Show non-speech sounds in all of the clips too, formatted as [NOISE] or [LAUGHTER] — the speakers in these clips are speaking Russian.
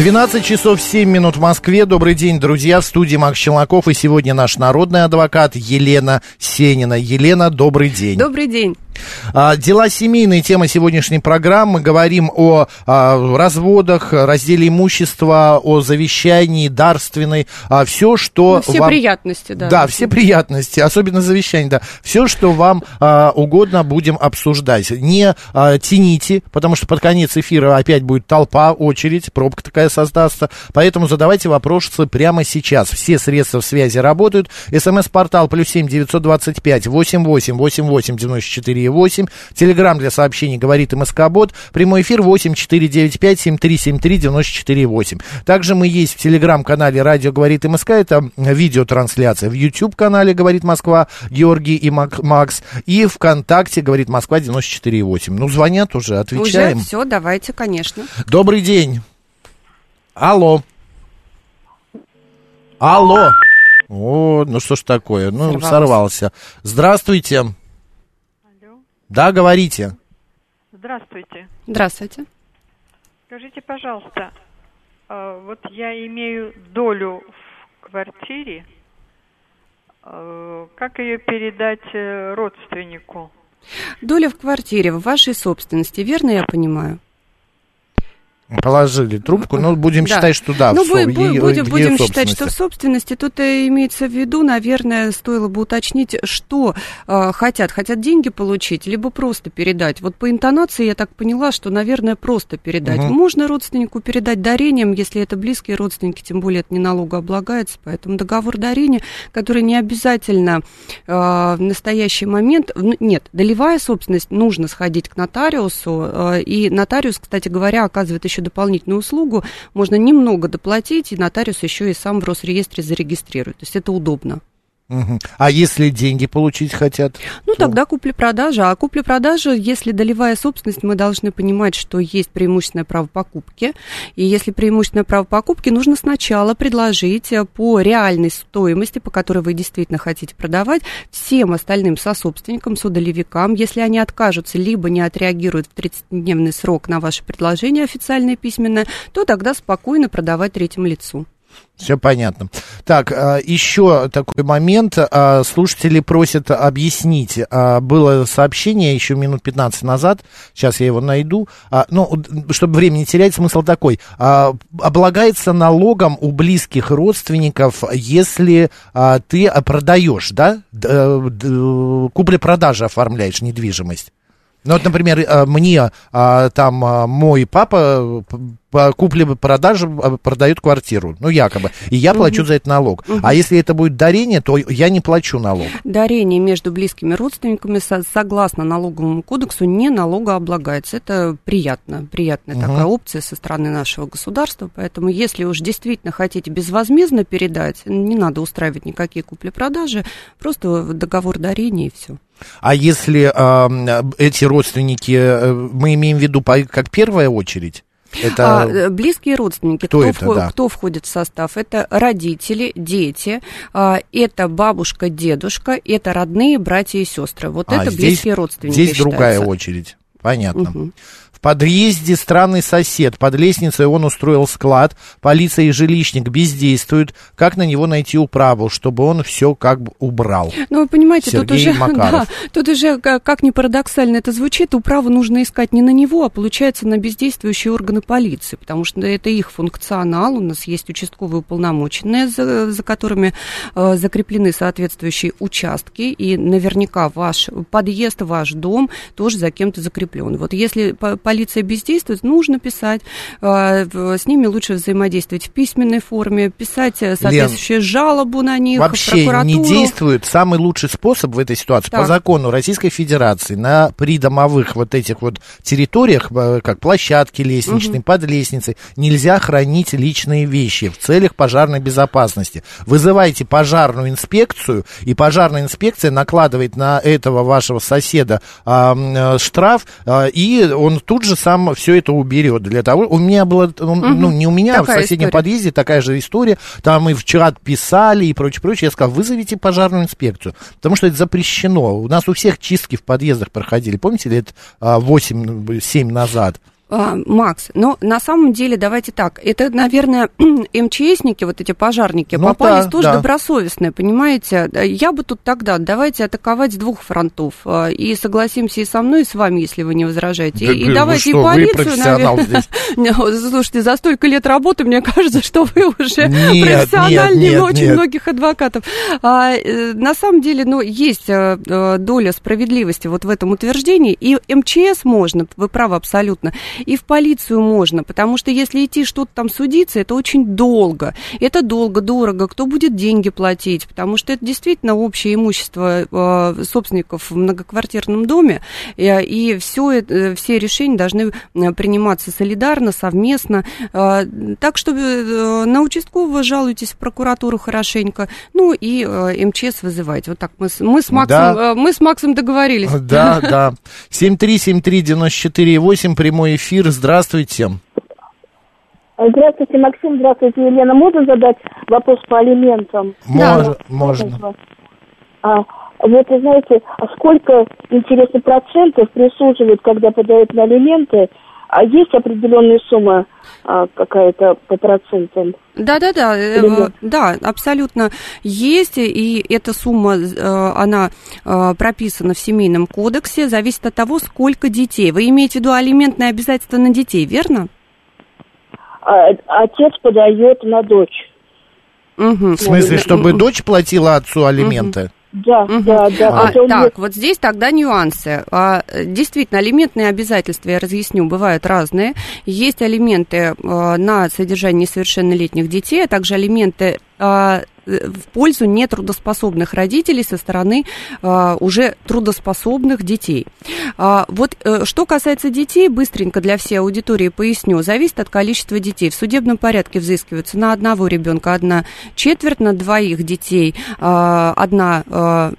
12 часов 7 минут в Москве. Добрый день, друзья. В студии Макс Челноков. И сегодня наш народный адвокат Елена Сенина. Елена, добрый день. Добрый день. А, дела семейные, тема сегодняшней программы. Говорим о а, разводах, разделе имущества, о завещании, дарственной. А, все, что ну, все вам... приятности, да. Да, все приятности, особенно завещание, да. Все, что вам а, угодно, будем обсуждать. Не а, тяните, потому что под конец эфира опять будет толпа, очередь, пробка такая создастся. Поэтому задавайте вопросы прямо сейчас. Все средства связи работают. СМС-портал плюс семь девятьсот пять восемь восемь восемь восемь девяносто четыре 8. Телеграмм для сообщений говорит МСК-бот. Прямой эфир 8 495 7373 94 8. Также мы есть в телеграм-канале «Радио говорит МСК». Это видеотрансляция. В YouTube-канале «Говорит Москва» Георгий и Макс. И ВКонтакте «Говорит Москва» 94 8. Ну, звонят уже, отвечаем. Уже все, давайте, конечно. Добрый день. Алло. Алло. О, ну что ж такое, ну сорвался. сорвался. Здравствуйте. Да, говорите. Здравствуйте. Здравствуйте. Скажите, пожалуйста, а, вот я имею долю в квартире, а, как ее передать э, родственнику? Доля в квартире в вашей собственности, верно я понимаю? Положили трубку, но будем да. считать, что да. Ну, в, будем, ее, будем, будем считать, что в собственности. Тут имеется в виду, наверное, стоило бы уточнить, что э, хотят. Хотят деньги получить, либо просто передать. Вот по интонации я так поняла, что, наверное, просто передать. Угу. Можно родственнику передать дарением, если это близкие родственники, тем более это не налогооблагается. Поэтому договор дарения, который не обязательно э, в настоящий момент... Нет, долевая собственность, нужно сходить к нотариусу. Э, и нотариус, кстати говоря, оказывает еще еще дополнительную услугу, можно немного доплатить, и нотариус еще и сам в Росреестре зарегистрирует. То есть это удобно. Угу. А если деньги получить хотят? Ну, то... тогда купли-продажа. А купли-продажа, если долевая собственность, мы должны понимать, что есть преимущественное право покупки. И если преимущественное право покупки, нужно сначала предложить э, по реальной стоимости, по которой вы действительно хотите продавать, всем остальным сособственникам, содолевикам. Если они откажутся, либо не отреагируют в 30-дневный срок на ваше предложение официальное письменное, то тогда спокойно продавать третьему лицу. Все понятно. Так, а, еще такой момент. А, слушатели просят объяснить. А, было сообщение еще минут 15 назад. Сейчас я его найду. Ну, чтобы время не терять, смысл такой. Облагается налогом у близких родственников, если ты продаешь, да? Купли-продажи оформляешь недвижимость. Ну вот, например, мне там мой папа по купле-продаже а, продают квартиру, ну, якобы, и я плачу угу. за это налог. Угу. А если это будет дарение, то я не плачу налог. Дарение между близкими родственниками согласно налоговому кодексу не налогооблагается. Это приятно, приятная угу. такая опция со стороны нашего государства, поэтому если уж действительно хотите безвозмездно передать, не надо устраивать никакие купли-продажи, просто договор дарения и все. А если э, эти родственники, э, мы имеем в виду как первая очередь? Это... А, близкие родственники, кто, кто, это, вход, да. кто входит в состав? Это родители, дети, а, это бабушка, дедушка, это родные братья и сестры. Вот а, это здесь, близкие родственники. Здесь считаются. другая очередь. Понятно. Угу. В подъезде странный сосед. Под лестницей он устроил склад. Полиция и жилищник бездействуют. Как на него найти управу, чтобы он все как бы убрал? Ну, вы понимаете, Сергей тут уже, [LAUGHS] Макаров. да, тут уже, как ни парадоксально это звучит, управу нужно искать не на него, а получается на бездействующие органы полиции, потому что это их функционал. У нас есть участковые уполномоченные, за, за которыми э, закреплены соответствующие участки, и наверняка ваш подъезд, ваш дом тоже за кем-то закреплен. Вот если полиция бездействует, нужно писать, с ними лучше взаимодействовать в письменной форме, писать соответствующую Лен, жалобу на них вообще не действует. Самый лучший способ в этой ситуации так. по закону Российской Федерации на придомовых вот этих вот территориях, как площадки лестничные, угу. под лестницей, нельзя хранить личные вещи в целях пожарной безопасности. Вызывайте пожарную инспекцию, и пожарная инспекция накладывает на этого вашего соседа а, штраф, а, и он тут же сам все это уберет. Для того, у меня было, угу. ну не у меня, такая а в соседнем история. подъезде такая же история. Там мы вчера писали и прочее, прочее. Я сказал, вызовите пожарную инспекцию, потому что это запрещено. У нас у всех чистки в подъездах проходили. Помните, лет 8-7 назад? А, Макс, но на самом деле, давайте так, это, наверное, [CLEARS THROAT] МЧСники, вот эти пожарники, ну, попались да, тоже да. добросовестные, понимаете? Я бы тут тогда, давайте атаковать с двух фронтов, а, и согласимся и со мной, и с вами, если вы не возражаете. Да, и, и давайте что, и полицию, наверное. [LAUGHS] Слушайте, за столько лет работы, мне кажется, что вы уже нет, профессиональнее нет, очень нет. многих адвокатов. А, э, на самом деле, ну, есть э, э, доля справедливости вот в этом утверждении, и МЧС можно, вы правы абсолютно, и в полицию можно, потому что если идти что-то там судиться, это очень долго. Это долго, дорого, кто будет деньги платить, потому что это действительно общее имущество э, собственников в многоквартирном доме, э, и все, э, все решения должны приниматься солидарно, совместно. Э, так что э, на участкового жалуйтесь в прокуратуру хорошенько, ну и э, МЧС вызывайте. Вот так мы, мы, с, Максом, да. э, мы с Максом договорились. Да, да. [LAUGHS] 7373948, прямой эфир эфир. Здравствуйте. Здравствуйте, Максим. Здравствуйте, Елена. Можно задать вопрос по алиментам? Можно. Да. можно. А, вот, вы знаете, а сколько, интересно, процентов присуживают, когда подают на алименты, а есть определенная сумма а, какая-то по процентам? Да, да, да, да, абсолютно есть, и эта сумма, э, она э, прописана в семейном кодексе, зависит от того, сколько детей. Вы имеете в виду алиментные обязательства на детей, верно? А, отец подает на дочь. Угу. В смысле, чтобы дочь платила отцу алименты? Угу. Да, угу. да, да. А, так, есть... вот здесь тогда нюансы. А, действительно, алиментные обязательства, я разъясню, бывают разные. Есть алименты а, на содержание несовершеннолетних детей, а также алименты в пользу нетрудоспособных родителей со стороны а, уже трудоспособных детей. А, вот а, что касается детей, быстренько для всей аудитории поясню, зависит от количества детей. В судебном порядке взыскиваются на одного ребенка одна четверть, на двоих детей а, одна а,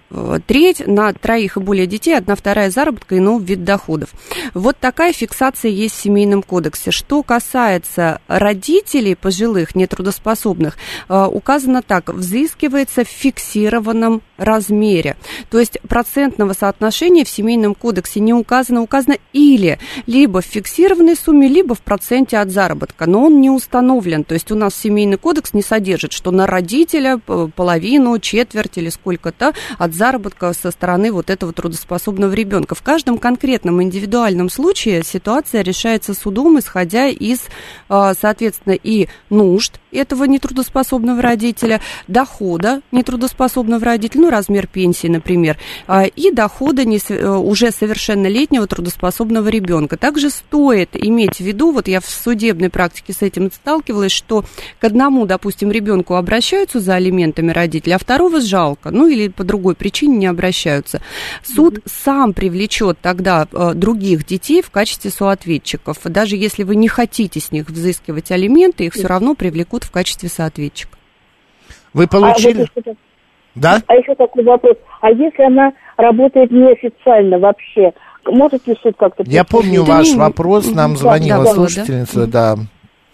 треть, на троих и более детей одна вторая заработка иного вид доходов. Вот такая фиксация есть в Семейном кодексе. Что касается родителей пожилых, нетрудоспособных, а, указано так, взыскивается в фиксированном размере. То есть процентного соотношения в Семейном кодексе не указано, указано или либо в фиксированной сумме, либо в проценте от заработка, но он не установлен. То есть у нас Семейный кодекс не содержит, что на родителя половину, четверть или сколько-то от заработка со стороны вот этого трудоспособного ребенка. В каждом конкретном индивидуальном случае ситуация решается судом, исходя из, а, соответственно, и нужд этого нетрудоспособного родителя, дохода нетрудоспособного родителя, ну, размер пенсии, например, а, и дохода не, э, уже совершеннолетнего трудоспособного ребенка. Также стоит иметь в виду, вот я в судебной практике с этим сталкивалась, что к одному, допустим, ребенку обращаются за алиментами родители, а второго жалко, ну, или по другой причине не обращаются. Суд mm-hmm. сам привлечет тогда э, других детей в качестве соответчиков. Даже если вы не хотите с них взыскивать алименты, их все равно привлекут в качестве соответчика. Вы получили... А, вот да? А еще такой вопрос. А если она работает неофициально вообще, может ли суд как-то... Я помню ваш вопрос, нам звонила слушательница, да.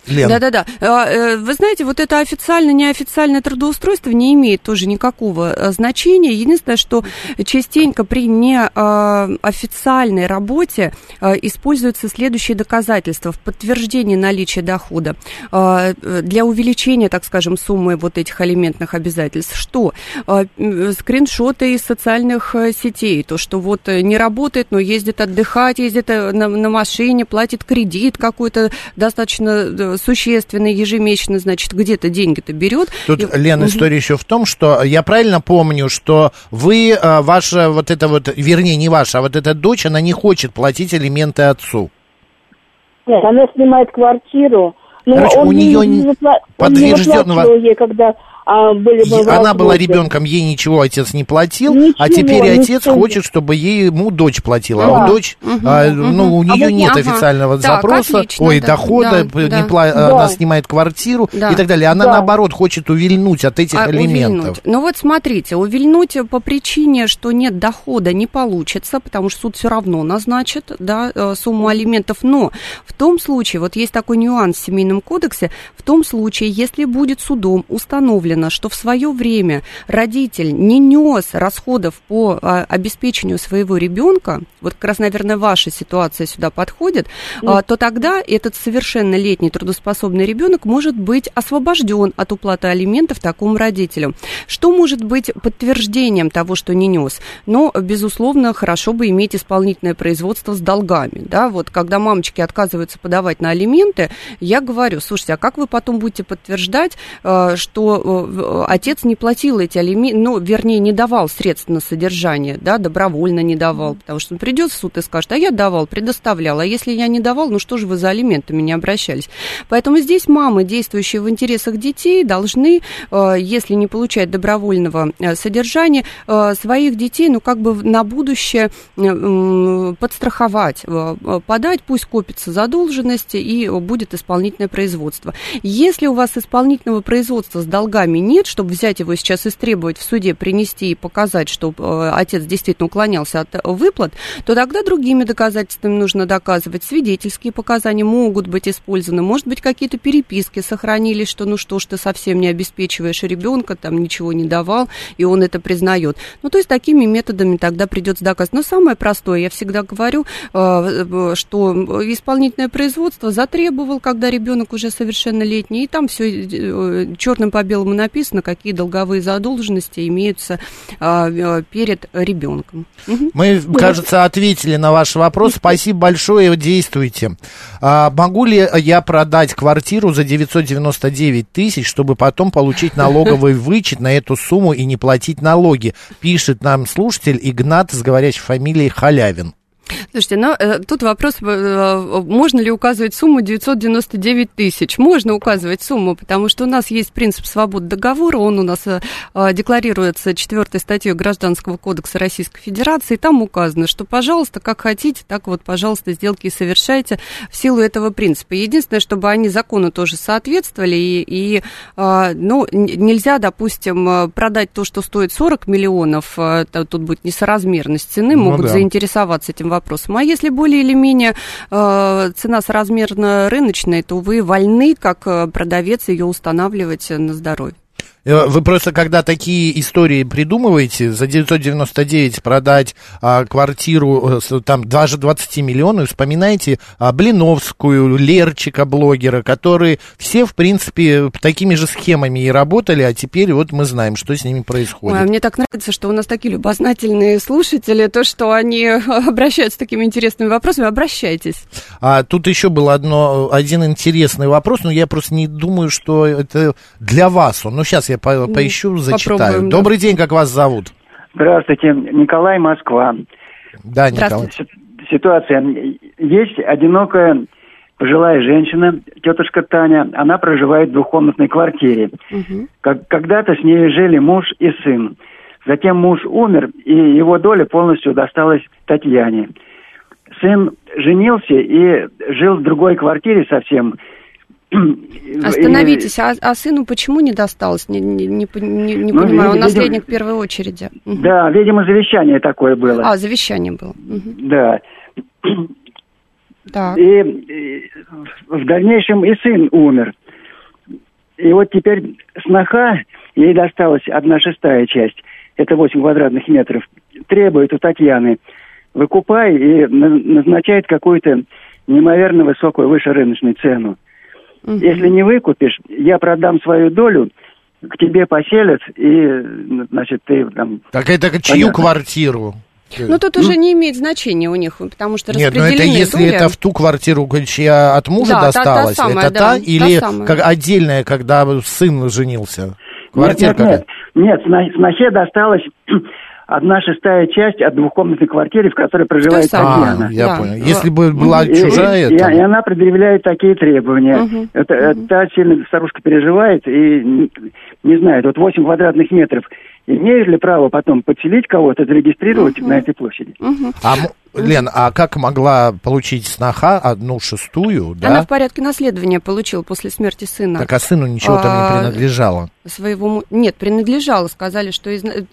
Лен. Да-да-да. А, э, вы знаете, вот это официально-неофициальное трудоустройство не имеет тоже никакого э, значения. Единственное, что частенько при неофициальной а, работе а, используются следующие доказательства в подтверждении наличия дохода для увеличения, так скажем, суммы вот этих алиментных обязательств. Что? Скриншоты из социальных э, сетей. То, что вот не работает, но ездит отдыхать, ездит на, на машине, платит кредит какой-то достаточно существенно ежемесячно, значит, где-то деньги-то берет. Тут, и... Лена, угу. история еще в том, что я правильно помню, что вы, а, ваша вот эта вот, вернее, не ваша, а вот эта дочь, она не хочет платить алименты отцу. Нет, она снимает квартиру. Но Короче, он у нее не, не, подтвержденного... ей, когда а, были бы Она была ребенком, ей ничего отец не платил, а ничего, а теперь ничего. отец хочет, чтобы ей ему дочь платила. Да. А у дочь, угу, а, ну, у нее а нет ага. официального так, запроса, отлично, ой, да, дохода, да, не да. Пла... да. она снимает квартиру да. и так далее. Она, да. наоборот, хочет увильнуть от этих а, элементов. Увильнуть. Ну вот смотрите, увильнуть по причине, что нет дохода, не получится, потому что суд все равно назначит да, э, сумму алиментов. Но в том случае, вот есть такой нюанс в Семейном кодексе, в том случае, если будет судом установлено, установлено, что в свое время родитель не нес расходов по а, обеспечению своего ребенка, вот как раз, наверное, ваша ситуация сюда подходит, а, то тогда этот совершеннолетний трудоспособный ребенок может быть освобожден от уплаты алиментов такому родителю. Что может быть подтверждением того, что не нес? Но, безусловно, хорошо бы иметь исполнительное производство с долгами. Да? Вот когда мамочки отказываются подавать на алименты, я говорю, слушайте, а как вы потом будете подтверждать, а, что отец не платил эти алименты, ну, вернее, не давал средств на содержание, да, добровольно не давал, потому что он придет в суд и скажет, а я давал, предоставлял, а если я не давал, ну что же вы за алиментами не обращались? Поэтому здесь мамы, действующие в интересах детей, должны, э, если не получать добровольного э, содержания, э, своих детей, ну, как бы на будущее подстраховать, подать, пусть копится задолженности и будет исполнительное производство. Если у вас исполнительного производства с долгами деньгами нет, чтобы взять его сейчас истребовать в суде, принести и показать, что э, отец действительно уклонялся от выплат, то тогда другими доказательствами нужно доказывать. Свидетельские показания могут быть использованы, может быть, какие-то переписки сохранились, что ну что ж ты совсем не обеспечиваешь ребенка, там ничего не давал, и он это признает. Ну, то есть такими методами тогда придется доказывать. Но самое простое, я всегда говорю, э, э, что исполнительное производство затребовал, когда ребенок уже совершеннолетний, и там все черным по белому написано, какие долговые задолженности имеются а, э, перед ребенком. Мы, кажется, ответили на ваш вопрос. Спасибо большое, действуйте. А, могу ли я продать квартиру за 999 тысяч, чтобы потом получить налоговый вычет на эту сумму и не платить налоги? Пишет нам слушатель Игнат с говорящей фамилией Халявин. Слушайте, ну, э, тут вопрос, э, э, можно ли указывать сумму 999 тысяч? Можно указывать сумму, потому что у нас есть принцип свободы договора, он у нас декларируется четвертой статьей Гражданского кодекса Российской Федерации, и там указано, что, пожалуйста, как хотите, так вот, пожалуйста, сделки совершайте в силу этого принципа. Единственное, чтобы они закону тоже соответствовали, и, и ну, нельзя, допустим, продать то, что стоит 40 миллионов, тут будет несоразмерность цены, ну, могут да. заинтересоваться этим вопросом вопросом. А если более или менее э, цена соразмерно рыночная, то вы вольны, как э, продавец, ее устанавливать на здоровье. Э, вы просто, когда такие истории придумываете, за 999 продать а, квартиру, э, там, даже 20 миллионов, вспоминаете а, Блиновскую, Лерчика, блогера, которые все, в принципе, такими же схемами и работали, а теперь вот мы знаем, что с ними происходит. Ой, мне так нравится, что у нас такие любознательные слушатели, то, что они обращаются с такими интересными вопросами, обращайтесь. А тут еще был одно, один интересный вопрос, но я просто не думаю, что это для вас он. Ну, сейчас я по ну, поищу, зачитаю. Добрый день, как вас зовут? Здравствуйте, Николай, Москва. Да, Николай. Ситуация. Есть одинокая пожилая женщина, тетушка Таня, она проживает в двухкомнатной квартире. Угу. Как, когда-то с ней жили муж и сын. Затем муж умер, и его доля полностью досталась Татьяне. Сын женился и жил в другой квартире совсем, Остановитесь, а, а сыну почему не досталось? Не, не, не, не ну, понимаю, он наследник в первой очереди. Да, видимо, завещание такое было. А, завещание было. Угу. Да. Так. И, и в дальнейшем и сын умер. И вот теперь сноха, ей досталась одна шестая часть, это 8 квадратных метров, требует у Татьяны, выкупай и назначает какую-то неимоверно высокую, выше рыночную цену. Угу. Если не выкупишь, я продам свою долю, к тебе поселят, и, значит, ты там... Так это чью Понятно. квартиру? Ну, тут ну, уже не имеет значения у них, потому что Нет, но ну, это если доля... это в ту квартиру, чья от мужа да, досталась, та, та самая, это да, та, или та как отдельная, когда сын женился? Квартира нет, нет, нет, нет, снохе досталось одна шестая часть от двухкомнатной квартиры, в которой проживает Татьяна. А, я да. понял. Если бы была и, чужая, и, то... и она предъявляет такие требования. Угу. Это, угу. Та сильно старушка переживает и не, не знает. Вот 8 квадратных метров. Имеет ли право потом подселить кого-то, зарегистрировать угу. на этой площади? Угу. А Лен, а как могла получить сноха одну шестую, да? Она в порядке наследования получила после смерти сына. Так а сыну ничего там не а, принадлежало? Своего... Нет, принадлежало. Сказали, что из... Э,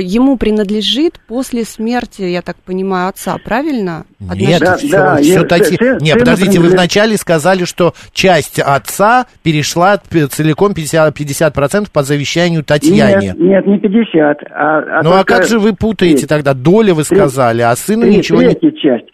ему принадлежит после смерти, я так понимаю, отца, правильно? Нет, да, все, да, все я, таки... Сын, Нет, подождите, вы вначале сказали, что часть отца перешла целиком 50%, 50% по завещанию Татьяне. Нет, нет, не 50. А, а ну а как же вы путаете тогда? Доля вы сказали, а сыну ничего не... часть.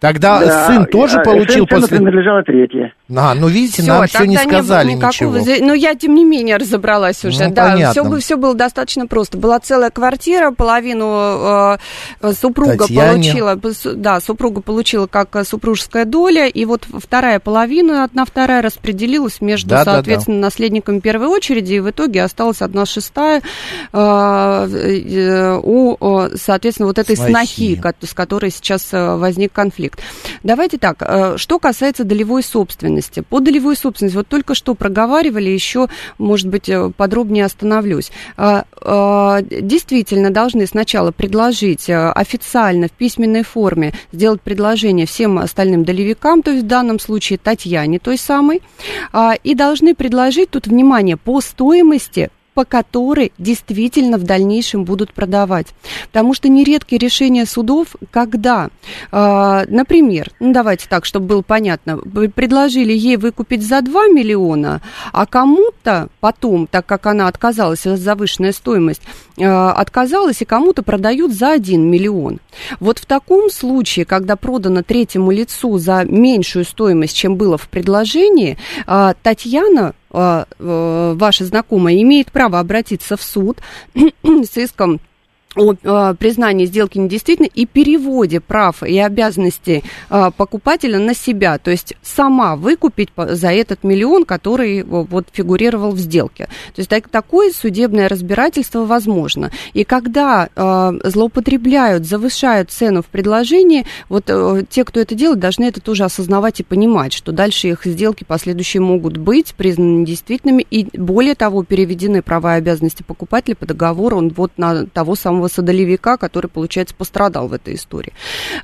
Тогда да, сын тоже а, получил сын после... принадлежала третья. А, ну видите, все, нам все не сказали не никакого... ничего. Но я, тем не менее, разобралась уже. Ну, да, понятно. все, все было достаточно просто. Была целая квартира, половину э, супруга Татьяне. получила, да, супруга получила как супружеская доля, и вот вторая половина, одна вторая распределилась между, да, соответственно, да, да. наследниками первой очереди, и в итоге осталась одна шестая э, э, у, соответственно, вот этой снохи, снохи с которой сейчас э, возник конфликт конфликт. Давайте так, э, что касается долевой собственности. По долевой собственности, вот только что проговаривали, еще, может быть, э, подробнее остановлюсь. Э, действительно, должны сначала предложить официально в письменной форме, сделать предложение всем остальным долевикам, то есть в данном случае Татьяне той самой, и должны предложить, тут внимание, по стоимости по которой действительно в дальнейшем будут продавать. Потому что нередки решения судов, когда, э, например, ну давайте так, чтобы было понятно, предложили ей выкупить за 2 миллиона, а кому-то потом, так как она отказалась, завышенная стоимость, э, отказалась, и кому-то продают за 1 миллион. Вот в таком случае, когда продано третьему лицу за меньшую стоимость, чем было в предложении, э, Татьяна ваша знакомая имеет право обратиться в суд [COUGHS] с иском о э, признании сделки недействительной и переводе прав и обязанностей э, покупателя на себя, то есть сама выкупить за этот миллион, который вот фигурировал в сделке. То есть так, такое судебное разбирательство возможно. И когда э, злоупотребляют, завышают цену в предложении, вот те, кто это делает, должны это тоже осознавать и понимать, что дальше их сделки последующие могут быть признаны недействительными и более того переведены права и обязанности покупателя по договору он вот на того самого садолевика, который, получается, пострадал в этой истории.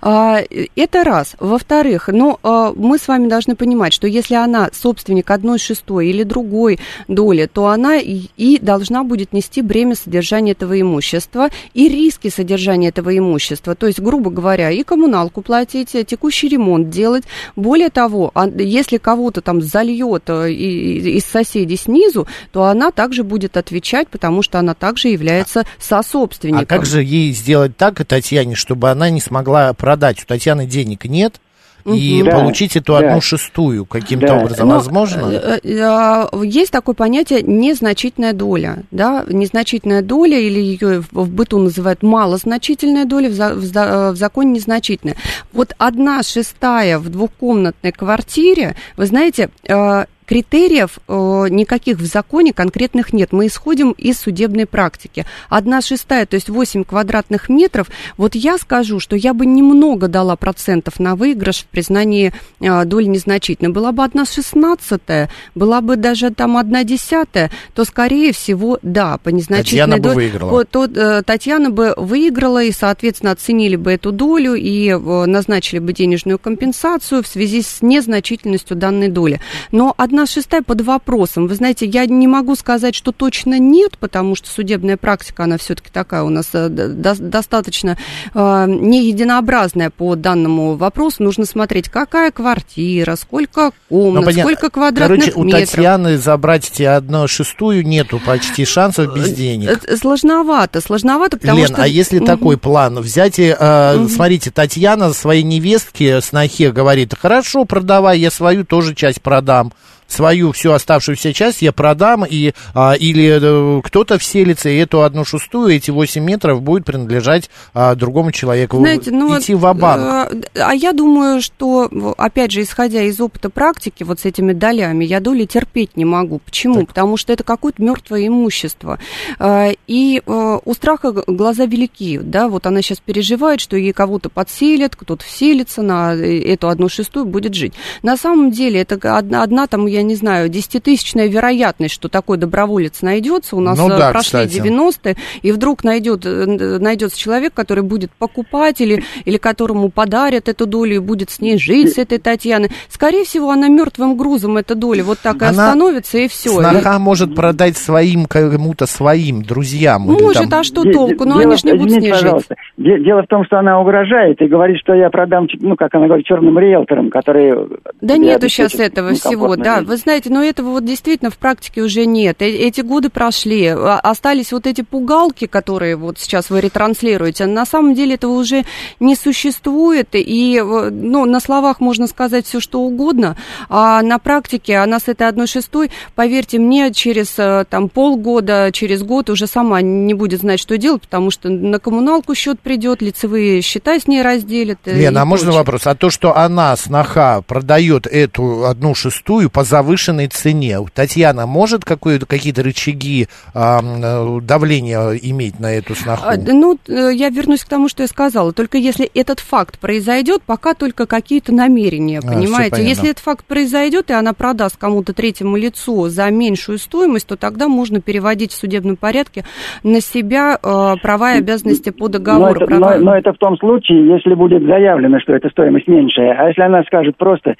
А, это раз. Во-вторых, ну, а, мы с вами должны понимать, что если она собственник одной шестой или другой доли, то она и должна будет нести бремя содержания этого имущества и риски содержания этого имущества. То есть, грубо говоря, и коммуналку платить, текущий ремонт делать. Более того, а, если кого-то там зальет э, из соседей снизу, то она также будет отвечать, потому что она также является сособственником. А как же ей сделать так, Татьяне, чтобы она не смогла продать? У Татьяны денег нет, и да, получить эту одну да. шестую каким-то да. образом Но, возможно? Э, э, а, есть такое понятие незначительная доля, да, незначительная доля или ее в быту называют малозначительная доля, в, за, в, в законе незначительная. Вот одна шестая в двухкомнатной квартире, вы знаете, э, Критериев э, никаких в законе конкретных нет. Мы исходим из судебной практики. Одна шестая, то есть 8 квадратных метров. Вот я скажу, что я бы немного дала процентов на выигрыш в признании э, доли незначительной. Была бы одна шестнадцатая, была бы даже там одна десятая, то, скорее всего, да, по незначительной Татьяна доле. Бы выиграла. То, э, Татьяна бы выиграла, и, соответственно, оценили бы эту долю и э, назначили бы денежную компенсацию в связи с незначительностью данной доли. Но одна одна шестая под вопросом. Вы знаете, я не могу сказать, что точно нет, потому что судебная практика, она все-таки такая у нас э, до, достаточно э, не единообразная по данному вопросу. Нужно смотреть, какая квартира, сколько комнат, ну, сколько квадратных Короче, метров. у Татьяны забрать эти одну шестую нету почти шансов без э, денег. Сложновато, сложновато, потому Лен, что... а если угу. такой план? Взять, и, э, угу. смотрите, Татьяна своей невестке, снохе говорит, хорошо, продавай, я свою тоже часть продам свою всю оставшуюся часть я продам, и, а, или кто-то вселится, и эту одну шестую, эти 8 метров будет принадлежать а, другому человеку. Знаете, ну, Идти в банк А, а я думаю, что, опять же, исходя из опыта практики, вот с этими долями, я доли терпеть не могу. Почему? Так. Потому что это какое-то мертвое имущество. А, и у страха глаза велики, да, вот она сейчас переживает, что ей кого-то подселят, кто-то вселится на эту одну шестую, будет жить. На самом деле, это одна, одна там, я не знаю, десятитысячная вероятность, что такой доброволец найдется. У нас ну, да, прошли кстати. 90-е, и вдруг найдет, э, найдется человек, который будет покупать или, или которому подарят эту долю и будет с ней жить, с этой Татьяной. Скорее всего, она мертвым грузом, эта доля, вот так и она остановится, и все. Сноха и... может продать своим кому-то своим друзьям. Может, там... а что толку? Ну, они же не будут с ней пожалуйста. жить. Дело в том, что она угрожает и говорит, что я продам, ну, как она говорит, черным риэлторам, которые... Да нету сейчас этого всего, да. Вы знаете, но этого вот действительно в практике уже нет. Э, эти годы прошли, а, остались вот эти пугалки, которые вот сейчас вы ретранслируете. На самом деле этого уже не существует, и, ну, на словах можно сказать все, что угодно, а на практике она с этой одной шестой, поверьте мне, через э, там полгода, через год уже сама не будет знать, что делать, потому что на коммуналку счет придет, лицевые счета с ней разделят. Э, Лена, а можно вопрос? А то, что она, сноха, продает эту одну шестую по завышенной цене, Татьяна может какие-то рычаги э, давления иметь на эту сноху? А, ну, я вернусь к тому, что я сказала. Только если этот факт произойдет, пока только какие-то намерения, а, понимаете? Если этот факт произойдет, и она продаст кому-то третьему лицу за меньшую стоимость, то тогда можно переводить в судебном порядке на себя э, права и обязанности по договору. Но это, права... но, но это в том случае, если будет заявлено, что эта стоимость меньшая. А если она скажет просто,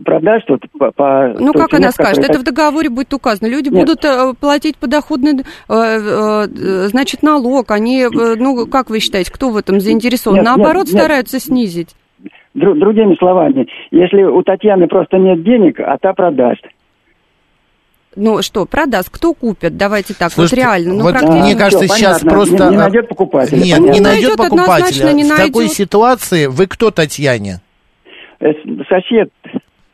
продаст вот по, по Ну, как она скажет? Это в договоре будет указано. Люди Нет. будут э, платить подоходный, э, э, значит, налог. Они, ну, как вы считаете, кто в этом заинтересован? Нет, Наоборот, нет, стараются нет. снизить. Дру, другими словами, если у Татьяны просто нет денег, а та продаст. Ну что, продаст, кто купит? Давайте так, Слушайте, вот реально. Ну, вот практически... Мне кажется, все, сейчас понятно. просто... Не, не найдет покупателя. Нет, понятно. не найдет покупателя. Не в найдет. такой ситуации вы кто Татьяне? Сосед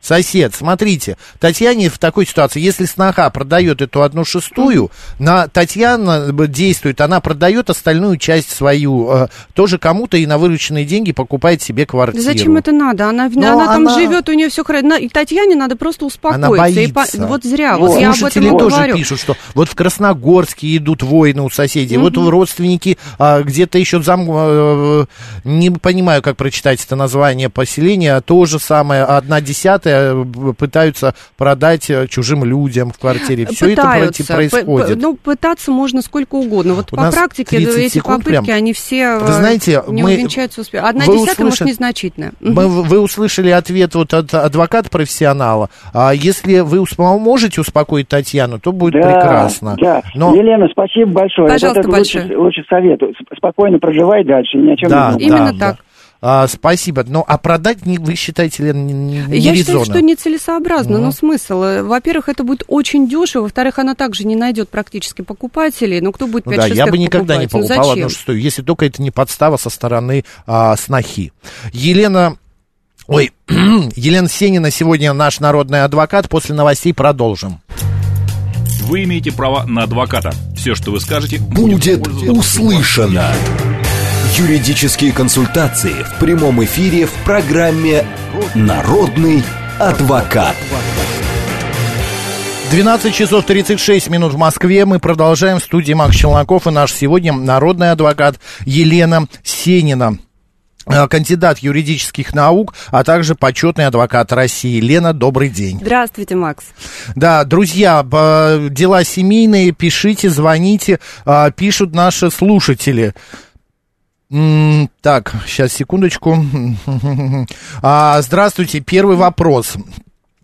Сосед, смотрите, Татьяне в такой ситуации, если сноха продает эту одну шестую, на Татьяна действует, она продает остальную часть свою, э, тоже кому-то и на вырученные деньги покупает себе квартиру. Зачем это надо? Она, она, она там живет, у нее все хорошо. И Татьяне надо просто успокоиться. Она боится. И, вот зря, вот, вот я об этом тоже говорю. пишут, что вот в Красногорске идут войны у соседей, mm-hmm. вот родственники а, где-то еще зам... А, не понимаю, как прочитать это название поселения, то же самое, одна десятая Э, пытаются продать э, чужим людям в квартире. Все пытаются. это происходит. Ну, пытаться можно сколько угодно. Вот У по практике эти попытки, прям. они все Вы знаете, не мы... увенчаются успехом. Одна вы десятая, услышали... может, незначительная. Мы, вы услышали ответ вот от адвоката-профессионала. А если вы можете успокоить Татьяну, то будет да, прекрасно. Да. Но... Елена, спасибо большое. Пожалуйста, это большое. Лучше, лучше совет. Спокойно проживай дальше, ни о чем да, не думай. Именно да, так. Да. А, спасибо. Но а продать не, вы считаете ли не, не Я резонно? считаю, что нецелесообразно. Ну. Но смысл? Во-первых, это будет очень дешево. Во-вторых, она также не найдет практически покупателей. Ну, кто будет 5 ну, Да, я бы никогда покупать? не ну, покупал ну, одну шестую, если только это не подстава со стороны а, снохи. Елена Ой, [CLEARS THROAT] Елена Сенина сегодня наш народный адвокат. После новостей продолжим. Вы имеете право на адвоката. Все, что вы скажете, будет, будет услышано. Юридические консультации в прямом эфире в программе «Народный адвокат». 12 часов 36 минут в Москве. Мы продолжаем в студии Макс Челноков и наш сегодня народный адвокат Елена Сенина э, кандидат юридических наук, а также почетный адвокат России. Лена, добрый день. Здравствуйте, Макс. Да, друзья, дела семейные, пишите, звоните, э, пишут наши слушатели. Так, сейчас, секундочку. А, здравствуйте, первый вопрос.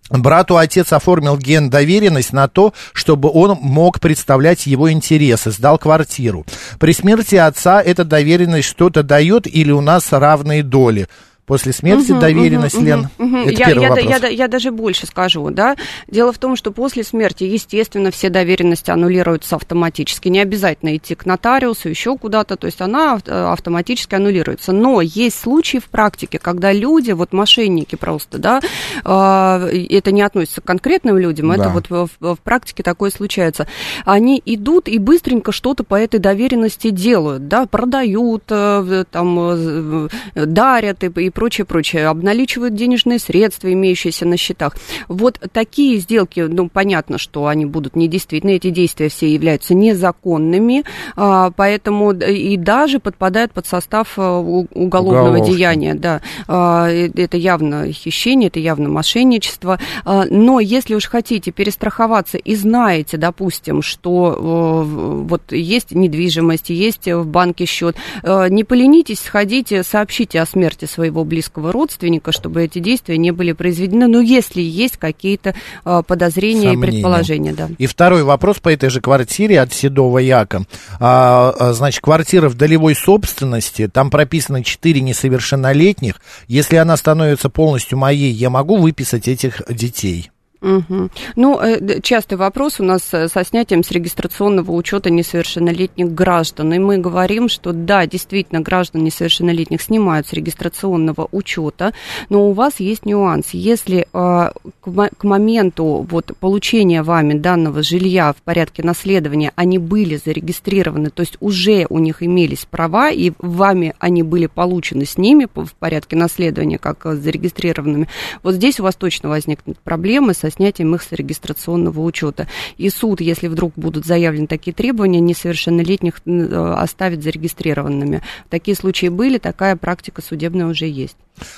Брату отец оформил ген доверенность на то, чтобы он мог представлять его интересы, сдал квартиру. При смерти отца эта доверенность что-то дает или у нас равные доли? После смерти угу, доверенность, угу, Лен? Угу, Это я, первый я, вопрос. Я, я, я даже больше скажу, да. Дело в том, что после смерти, естественно, все доверенности аннулируются автоматически. Не обязательно идти к нотариусу, еще куда-то, то есть она э, автоматически аннулируется. Но есть случаи в практике, когда люди, вот мошенники просто, да, э, это не относится к конкретным людям, да. это вот в, в, в практике такое случается. Они идут и быстренько что-то по этой доверенности делают, да, продают, э, там, дарят и, и прочее, прочее, обналичивают денежные средства, имеющиеся на счетах. Вот такие сделки, ну, понятно, что они будут недействительны, эти действия все являются незаконными, а, поэтому и даже подпадают под состав а, уголовного Уголовки. деяния, да. А, это явно хищение, это явно мошенничество, но если уж хотите перестраховаться и знаете, допустим, что вот есть недвижимость, есть в банке счет, не поленитесь, сходите, сообщите о смерти своего близкого родственника, чтобы эти действия не были произведены, но если есть какие-то э, подозрения Сомнения. и предположения. Да. И второй вопрос по этой же квартире от Седова Яка. А, а, значит, квартира в долевой собственности, там прописано 4 несовершеннолетних. Если она становится полностью моей, я могу выписать этих детей? Угу. Ну, э, частый вопрос у нас э, со снятием с регистрационного учета несовершеннолетних граждан. И мы говорим, что да, действительно, граждан несовершеннолетних снимают с регистрационного учета, но у вас есть нюанс. Если э, к моменту вот, получения вами данного жилья в порядке наследования они были зарегистрированы, то есть уже у них имелись права, и вами они были получены с ними в порядке наследования, как зарегистрированными, вот здесь у вас точно возникнут проблемы со снятием их с регистрационного учета. И суд, если вдруг будут заявлены такие требования, несовершеннолетних э, оставит зарегистрированными. Такие случаи были, такая практика судебная уже есть.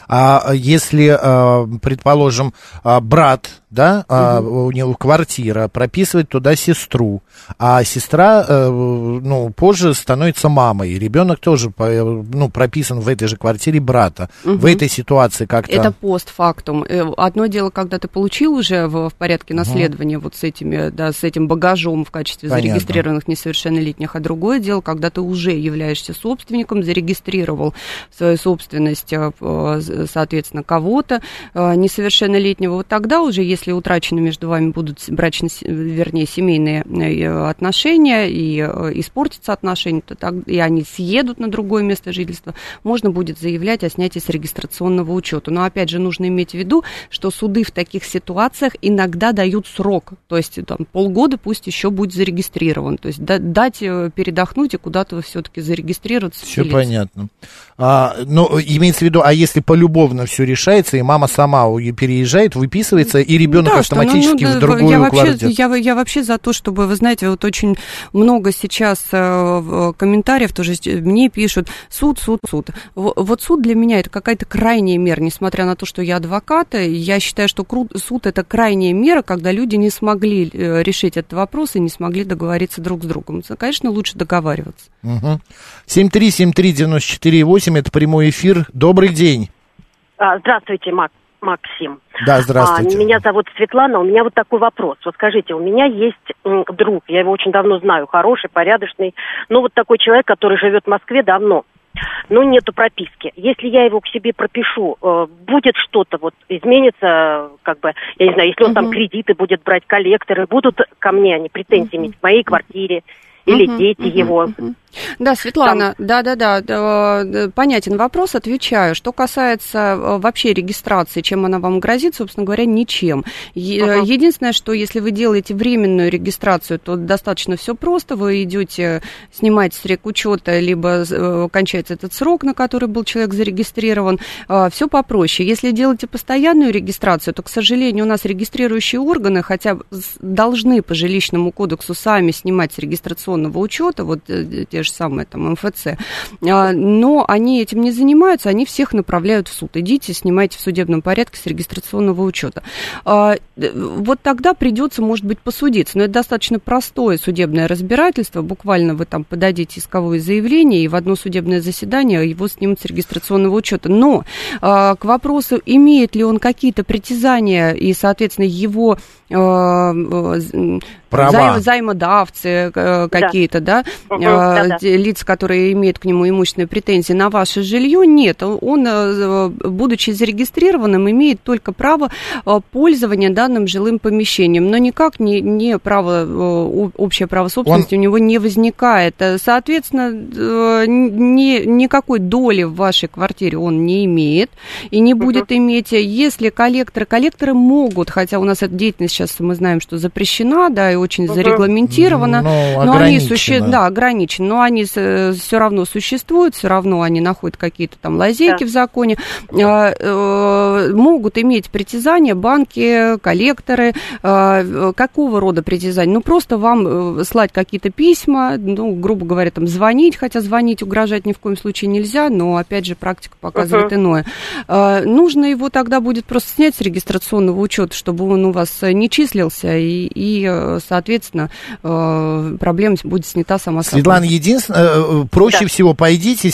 А если, а, предположим, а, брат, да, угу. у него квартира, прописывает туда сестру, а сестра, э, ну, позже становится мамой, ребенок тоже, ну, прописан в этой же квартире брата. Угу. В этой ситуации как-то... Это постфактум. Э, одно дело, когда ты получил уже в, в порядке наследования угу. вот с этими, да, с этим багажом в качестве Понятно. зарегистрированных несовершеннолетних, а другое дело, когда ты уже являешься собственником, зарегистрировал свою собственность э, соответственно, кого-то э, несовершеннолетнего, вот тогда уже, если утрачены между вами будут брачные, вернее, семейные э, отношения и э, испортятся отношения, то так, и они съедут на другое место жительства, можно будет заявлять о снятии с регистрационного учета. Но, опять же, нужно иметь в виду, что суды в таких ситуациях иногда дают срок, то есть там, полгода пусть еще будет зарегистрирован, то есть дать передохнуть и куда-то все-таки зарегистрироваться. Все понятно. А, но имеется в виду, а если полюбовно все решается, и мама сама переезжает, выписывается, и ребенок да, автоматически ну, ну, в другую я вообще, я, я вообще за то, чтобы, вы знаете, вот очень много сейчас э, комментариев тоже мне пишут, суд, суд, суд. Вот суд для меня это какая-то крайняя мера, несмотря на то, что я адвокат, я считаю, что суд это крайняя мера, когда люди не смогли э, решить этот вопрос и не смогли договориться друг с другом. Конечно, лучше договариваться. Угу. 7373948, это прямой эфир. Добрый день. А, здравствуйте, Мак. Максим. Да, здравствуйте. А, меня зовут Светлана, у меня вот такой вопрос. Вот скажите, у меня есть друг, я его очень давно знаю, хороший, порядочный, но вот такой человек, который живет в Москве давно, но нету прописки. Если я его к себе пропишу, э, будет что-то вот изменится, как бы, я не знаю, если он uh-huh. там кредиты будет брать, коллекторы, будут ко мне они претензии иметь uh-huh. в моей квартире или uh-huh. дети uh-huh. его. Uh-huh. Да, Светлана, да-да-да, понятен вопрос, отвечаю. Что касается э, вообще регистрации, чем она вам грозит, собственно говоря, ничем. Ага. Единственное, что если вы делаете временную регистрацию, то достаточно все просто. Вы идете, снимаете с рекучета, либо э, кончается этот срок, на который был человек зарегистрирован. Все попроще. Если делаете постоянную регистрацию, то, к сожалению, у нас регистрирующие органы хотя должны по жилищному кодексу сами снимать с регистрационного учета, вот э, те же самые там МФЦ, а, но они этим не занимаются, они всех направляют в суд. Идите, снимайте в судебном порядке с регистрационного учета. А, вот тогда придется, может быть, посудиться, но это достаточно простое судебное разбирательство, буквально вы там подадите исковое заявление, и в одно судебное заседание его снимут с регистрационного учета. Но а, к вопросу, имеет ли он какие-то притязания, и, соответственно, его Права. Займ, займодавцы какие-то, да, да? Угу, да, да. лица, которые имеют к нему имущественные претензии на ваше жилье, нет, он, будучи зарегистрированным, имеет только право пользования данным жилым помещением, но никак не, не право, общее право собственности он... у него не возникает. Соответственно, ни, никакой доли в вашей квартире он не имеет и не будет uh-huh. иметь. Если коллекторы, коллекторы могут, хотя у нас эта деятельность сейчас мы знаем, что запрещена, да, и очень зарегламентирована, но, но они суще... да, ограничены, но они все равно существуют, все равно они находят какие-то там лазейки да. в законе, а, э, могут иметь притязания банки, коллекторы, э, какого рода притязания? Ну, просто вам э, слать какие-то письма, ну, грубо говоря, там, звонить, хотя звонить, угрожать ни в коем случае нельзя, но, опять же, практика показывает uh-huh. иное. Э, нужно его тогда будет просто снять с регистрационного учета, чтобы он у вас не числился, и, и соответственно, э, проблема будет снята сама собой. Светлана, единственное, проще да. всего пойдите,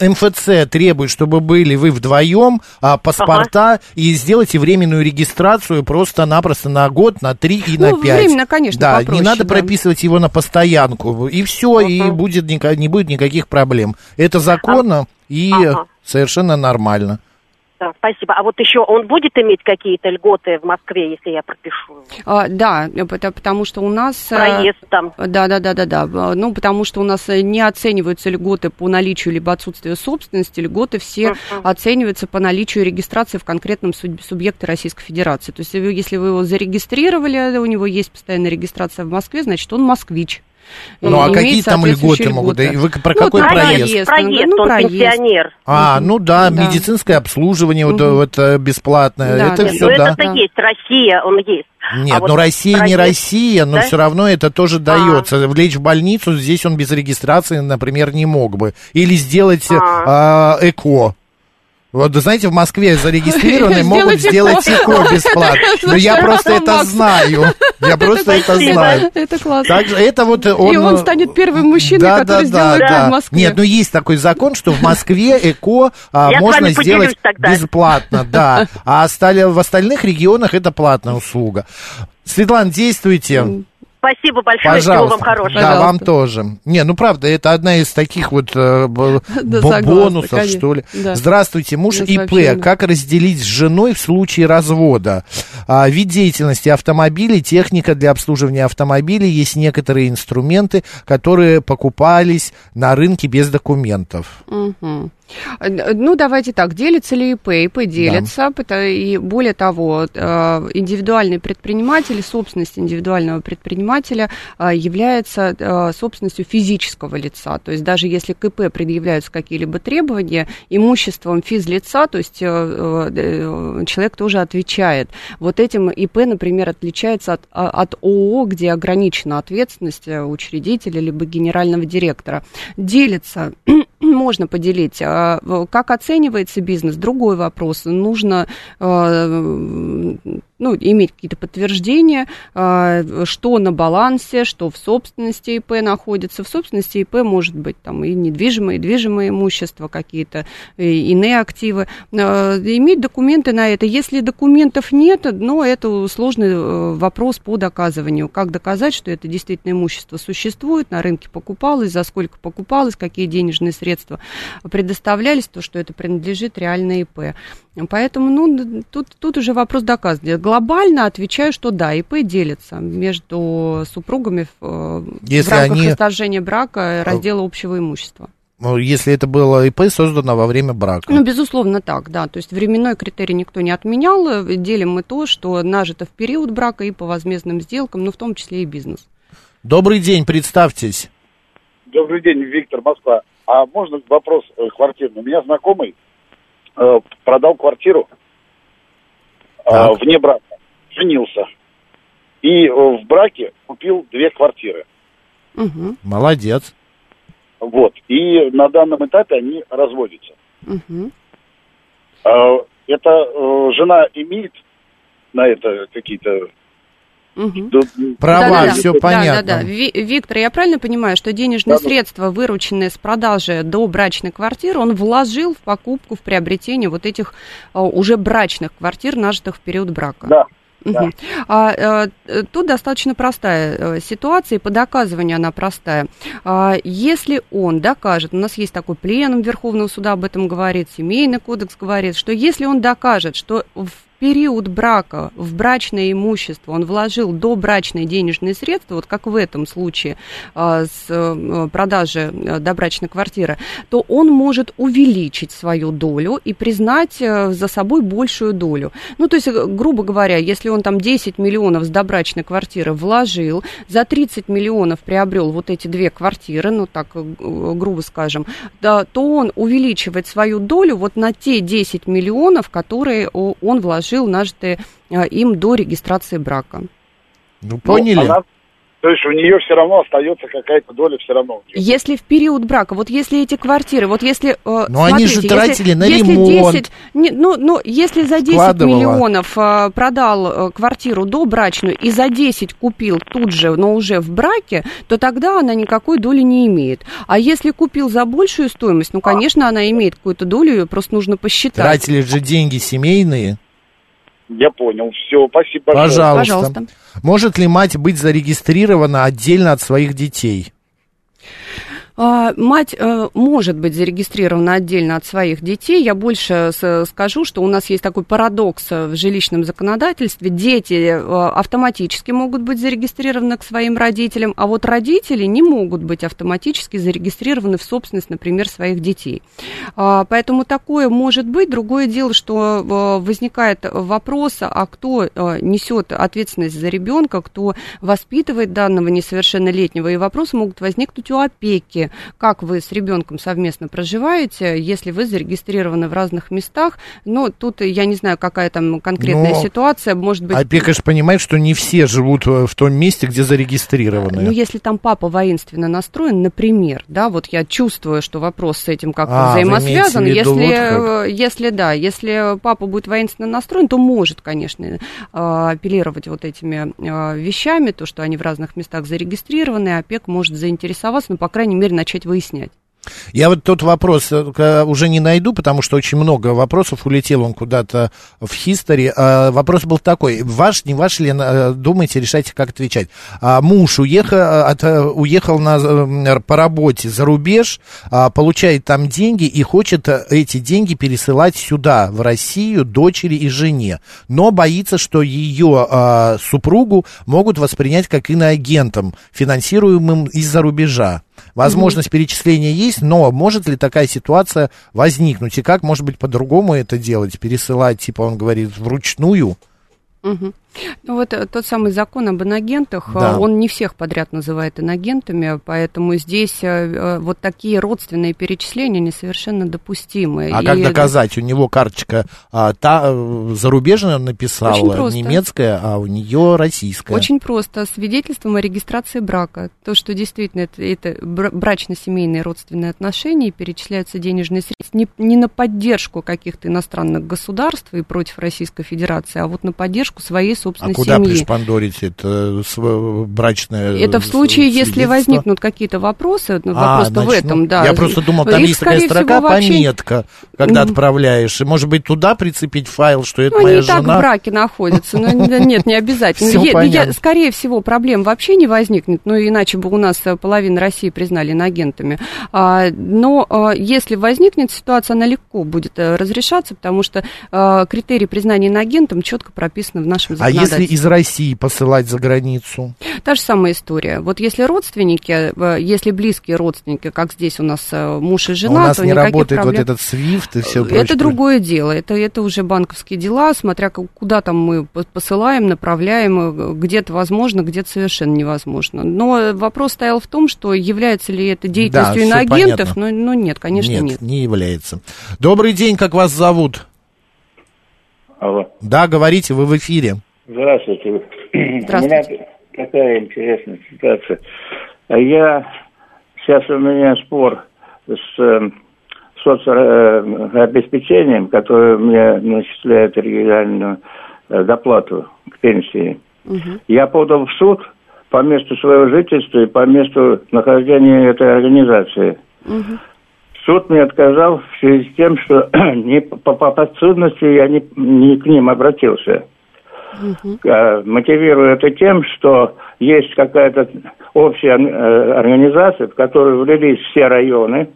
МФЦ требует, чтобы были вы вдвоем, а, паспорта, ага. и сделайте временную регистрацию просто-напросто на год, на три и ну, на пять. Временно, конечно, Да, попроще, не надо да. прописывать его на постоянку, и все, ага. и будет, не будет никаких проблем. Это законно а... и ага. совершенно нормально. Да, спасибо. А вот еще он будет иметь какие-то льготы в Москве, если я пропишу? А, да, потому что у нас... Э, Проезд там. Да, да, да, да, да. Ну, потому что у нас не оцениваются льготы по наличию либо отсутствию собственности, льготы все uh-huh. оцениваются по наличию регистрации в конкретном субъекте Российской Федерации. То есть, если вы его зарегистрировали, у него есть постоянная регистрация в Москве, значит, он москвич. Ну, а какие там льготы могут? Вы про ну, какой проезд? Проезд, проезд ну, он проезд. пенсионер. А, ну да, да. медицинское обслуживание угу. вот, вот бесплатное. Да, это да. все, ну, да. это есть, Россия, он есть. Нет, а но вот Россия проезд, не Россия, но да? все равно это тоже дается. А. Влечь в больницу здесь он без регистрации, например, не мог бы. Или сделать а. э, ЭКО. Вот, знаете, в Москве зарегистрированные [LAUGHS] могут сделать ИКО бесплатно. [LAUGHS] Но я просто это знаю. Я просто это знаю. Это классно. Также это вот он... И он станет первым мужчиной, который сделает это в Москве. Нет, ну есть такой закон, что в Москве ЭКО а, можно сделать бесплатно, да. [LAUGHS] А в остальных регионах это платная услуга. Светлана, действуйте. Спасибо большое, Пожалуйста. всего вам хорошего. Да, вам тоже. Не, ну правда, это одна из таких вот э, [LAUGHS] да, бонусов, что ли. Да. Здравствуйте, муж да, ИП. Как разделить с женой в случае развода? А, вид деятельности автомобилей, техника для обслуживания автомобилей. Есть некоторые инструменты, которые покупались на рынке без документов. Угу. Ну, давайте так, делится ли ИП? ИП делится, да. и более того, э, индивидуальный предприниматель, собственность индивидуального предпринимателя э, является э, собственностью физического лица. То есть даже если к ИП предъявляются какие-либо требования, имуществом физлица, то есть человек тоже отвечает. Вот этим ИП, например, отличается от, от ООО, где ограничена ответственность учредителя либо генерального директора. Делится [CLEARS THROAT] можно поделить. А, как оценивается бизнес? Другой вопрос. Нужно а, ну, иметь какие-то подтверждения, а, что на балансе, что в собственности ИП находится. В собственности ИП может быть там и недвижимое, и движимое имущество, какие-то иные активы. А, иметь документы на это. Если документов нет, но это сложный э, вопрос по доказыванию. Как доказать, что это действительно имущество существует, на рынке покупалось, за сколько покупалось, какие денежные средства предоставлялись, то, что это принадлежит реально ИП. Поэтому, ну, тут, тут уже вопрос доказан. Глобально отвечаю, что да, ИП делится между супругами в, э, Если в рамках они... расторжения брака раздела общего имущества. Ну, если это было ИП, создано во время брака. Ну, безусловно, так, да. То есть временной критерий никто не отменял. Делим мы то, что нажито в период брака и по возмездным сделкам, ну, в том числе и бизнес. Добрый день, представьтесь. Добрый день, Виктор, Москва. А можно вопрос э, квартирный? У меня знакомый Э, продал квартиру э, вне брака, женился. И э, в браке купил две квартиры. Угу. Молодец. Вот. И на данном этапе они разводятся. Угу. Это жена имеет на это какие-то Угу. Права, да, да, все да. понятно. Да, да, да. Виктор, я правильно понимаю, что денежные да, средства, вырученные с продажи до брачной квартиры, он вложил в покупку, в приобретение вот этих а, уже брачных квартир, нажитых в период брака? Да. Да. А, а, тут достаточно простая э, ситуация, и по доказыванию она простая. А, если он докажет, у нас есть такой пленум Верховного суда об этом говорит, семейный кодекс говорит, что если он докажет, что в период брака в брачное имущество он вложил до брачные денежные средства, вот как в этом случае а, с а, продажи а, добрачной квартиры, то он может увеличить свою долю и признать а, за собой большую долю. Ну, то есть, грубо говоря, если он там 10 миллионов с добрачной квартиры вложил, за 30 миллионов приобрел вот эти две квартиры, ну, так грубо скажем, да, то он увеличивает свою долю вот на те 10 миллионов, которые он вложил совершил нажитые э, им до регистрации брака. Ну, поняли. Ну, она, то есть у нее все равно остается какая-то доля все равно. Если в период брака, вот если эти квартиры, вот если... Э, Но ну, они же тратили если, на если ремонт. 10, не, ну, ну, если за 10 миллионов э, продал э, квартиру добрачную и за 10 купил тут же, но уже в браке, то тогда она никакой доли не имеет. А если купил за большую стоимость, ну, конечно, она имеет какую-то долю, ее просто нужно посчитать. Тратили же деньги семейные. Я понял. Все, спасибо большое. Пожалуйста. Пожалуйста. Может ли мать быть зарегистрирована отдельно от своих детей? А, мать э, может быть зарегистрирована отдельно от своих детей. Я больше скажу, что у нас есть такой парадокс в жилищном законодательстве. Дети э, автоматически могут быть зарегистрированы к своим родителям, а вот родители не могут быть автоматически зарегистрированы в собственность, например, своих детей. А, поэтому такое может быть. Другое дело, что э, возникает вопрос, а кто несет ответственность за ребенка, кто воспитывает данного несовершеннолетнего, и вопросы могут возникнуть у опеки как вы с ребенком совместно проживаете, если вы зарегистрированы в разных местах. Но тут я не знаю, какая там конкретная Но ситуация, может быть... Опека же понимает, что не все живут в том месте, где зарегистрированы. Ну, если там папа воинственно настроен, например, да, вот я чувствую, что вопрос с этим как а, взаимосвязан. Если, вот как? если, да, если папа будет воинственно настроен, то может, конечно, а, апеллировать вот этими а, вещами, то, что они в разных местах зарегистрированы, опек может заинтересоваться, ну, по крайней мере, начать выяснять. Я вот тот вопрос э, уже не найду, потому что очень много вопросов улетел он куда-то в хистори. А, вопрос был такой, ваш, не ваш ли, э, думаете, решайте, как отвечать. А, муж уехал, э, от, уехал на, по работе за рубеж, а, получает там деньги и хочет эти деньги пересылать сюда, в Россию, дочери и жене. Но боится, что ее супругу могут воспринять как иноагентом, финансируемым из-за рубежа. Возможность mm-hmm. перечисления есть, но может ли такая ситуация возникнуть? И как, может быть, по-другому это делать? Пересылать, типа он говорит, вручную? Угу. Ну вот э, тот самый закон об инагентах, э, да. он не всех подряд называет инагентами, поэтому здесь э, вот такие родственные перечисления не совершенно допустимы. А И... как доказать? У него карточка а, та, зарубежная он написал, немецкая, а у нее российская. Очень просто. Свидетельством о регистрации брака. То, что действительно это, это брачно-семейные родственные отношения, перечисляются денежные средства не, не на поддержку каких-то иностранных государств и против Российской Федерации, а вот на поддержку своей собственной а куда семьи. пришпандорить это брачное Это в случае, если возникнут какие-то вопросы, ну, а, вопрос в этом, да. Я просто думал, там Их, есть такая строка, вообще... пометка, когда отправляешь, и, может быть, туда прицепить файл, что это ну, моя жена. они так в браке находятся, но нет, не обязательно. [LAUGHS] Скорее всего, проблем вообще не возникнет, ну, иначе бы у нас половина России признали иноагентами. А, но если возникнет ситуация, она легко будет э, разрешаться, потому что критерии признания иноагентом четко прописаны в нашем законодательстве. Если из России посылать за границу? Та же самая история. Вот если родственники, э, если близкие родственники, как здесь у нас э, муж и жена, а у нас то не работает проблем... вот этот SWIFT и все Это прочее. другое дело. Это, это уже банковские дела, смотря куда там мы посылаем, направляем, э, где-то возможно, где-то совершенно невозможно. Но вопрос стоял в том, что является ли это деятельностью да, иноагентов, но, но нет, конечно, нет. Нет, не является. Добрый день, как вас зовут? Алло. Да, говорите, вы в эфире. Здравствуйте. Здравствуйте. У меня такая интересная ситуация. Я сейчас у меня спор с э, соцобеспечением, которое мне начисляет регулярную э, доплату к пенсии. Угу. Я подал в суд по месту своего жительства и по месту нахождения этой организации. Угу. Суд мне отказал в связи с тем, что [CLEARS THROAT] не, по, по подсудности я не, не к ним обратился. Угу. мотивирую это тем, что есть какая-то общая э, организация, в которую влились все районы,